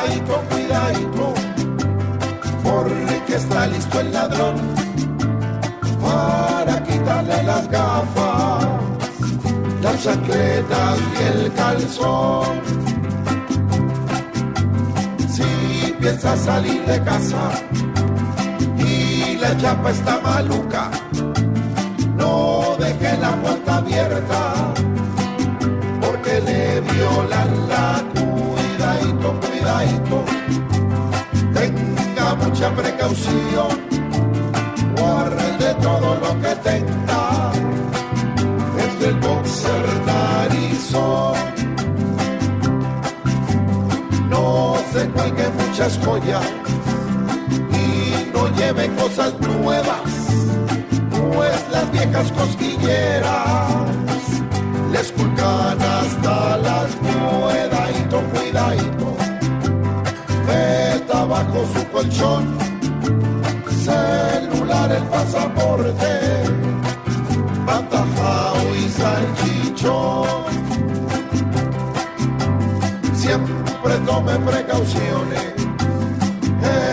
cuidadito, cuidadito, porque está listo el ladrón para quitarle las gafas, las chancletas y el calzón. Si piensa salir de casa y la chapa está maluca, no deje la puerta abierta cuidadito. Tenga mucha precaución, guarde todo lo que tenga. Desde el boxer narizón. No se cuelgue muchas joyas y no lleve cosas nuevas, pues las viejas cosquilleras bajo su colchón, celular, el pasaporte, patajao y salchichón. Siempre tome precauciones,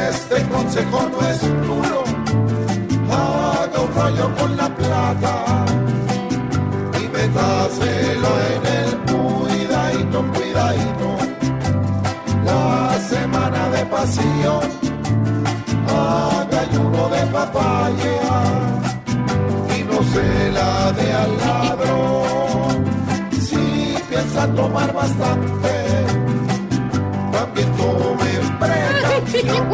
este consejo no es duro. Haga un rollo con la plata y métaselo en el De pasión, haga ayuno de papaya y no se la dé al ladrón. Si piensa tomar bastante, también tome precaución.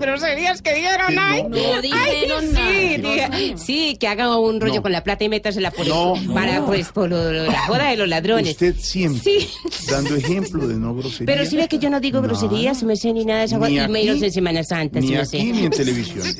Groserías que dijeron, ay. no dijeron sí, nada, sí, que haga un rollo con la plata y métasela por No, el, no. para, pues, por lo- lo- la joda de los ladrones. Usted siempre Sí. dando ejemplo de no grosería. Pero si ve que yo no digo No. groserías, me sé ni nada de esa Ni y menos en Semana Santa, Ni me aquí sé. ni en televisión.